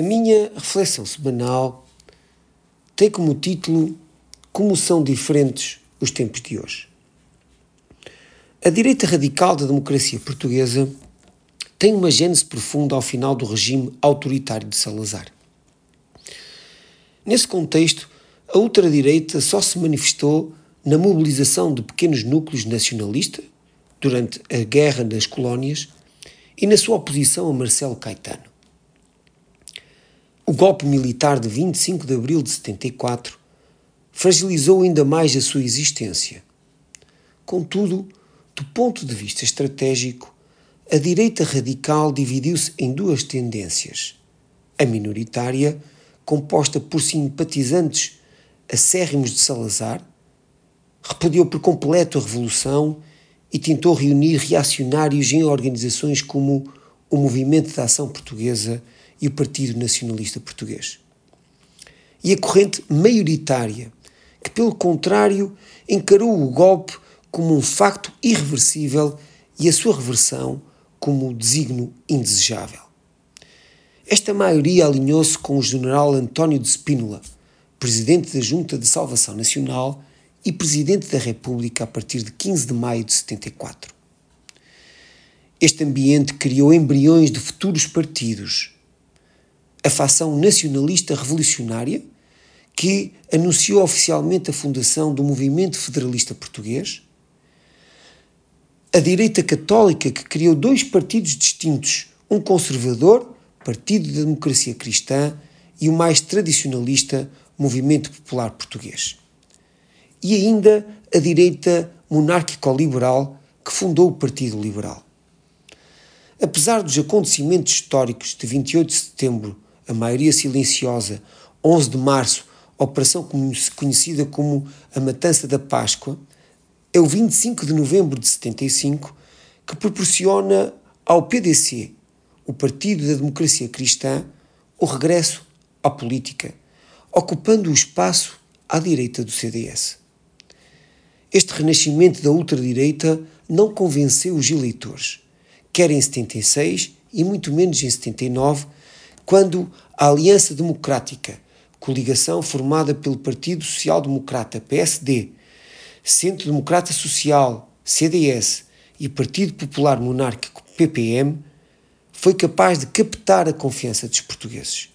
A minha reflexão semanal tem como título Como são diferentes os tempos de hoje. A direita radical da democracia portuguesa tem uma gênese profunda ao final do regime autoritário de Salazar. Nesse contexto, a ultradireita só se manifestou na mobilização de pequenos núcleos nacionalistas durante a Guerra das Colónias e na sua oposição a Marcelo Caetano. Golpe militar de 25 de abril de 74 fragilizou ainda mais a sua existência. Contudo, do ponto de vista estratégico, a direita radical dividiu-se em duas tendências: a minoritária, composta por simpatizantes acérrimos de Salazar, repudiou por completo a revolução e tentou reunir reacionários em organizações como o Movimento da Ação Portuguesa e o Partido Nacionalista Português. E a corrente maioritária, que, pelo contrário, encarou o golpe como um facto irreversível e a sua reversão como designo indesejável. Esta maioria alinhou-se com o general António de Spínola, presidente da Junta de Salvação Nacional e presidente da República a partir de 15 de maio de 74. Este ambiente criou embriões de futuros partidos, a facção nacionalista revolucionária, que anunciou oficialmente a fundação do Movimento Federalista Português, a direita católica, que criou dois partidos distintos, um conservador, Partido da Democracia Cristã, e o mais tradicionalista, Movimento Popular Português. E ainda a direita monárquico-liberal, que fundou o Partido Liberal. Apesar dos acontecimentos históricos de 28 de setembro a maioria silenciosa, 11 de março, operação conhecida como a Matança da Páscoa, é o 25 de novembro de 75 que proporciona ao PDC, o Partido da Democracia Cristã, o regresso à política, ocupando o espaço à direita do CDS. Este renascimento da ultradireita não convenceu os eleitores, quer em 76 e muito menos em 79, quando a Aliança Democrática, coligação formada pelo Partido Social Democrata PSD, Centro Democrata Social CDS e Partido Popular Monárquico PPM, foi capaz de captar a confiança dos portugueses.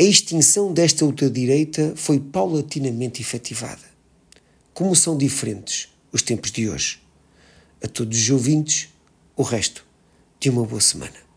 A extinção desta ultradireita foi paulatinamente efetivada. Como são diferentes os tempos de hoje. A todos os ouvintes, o resto de uma boa semana.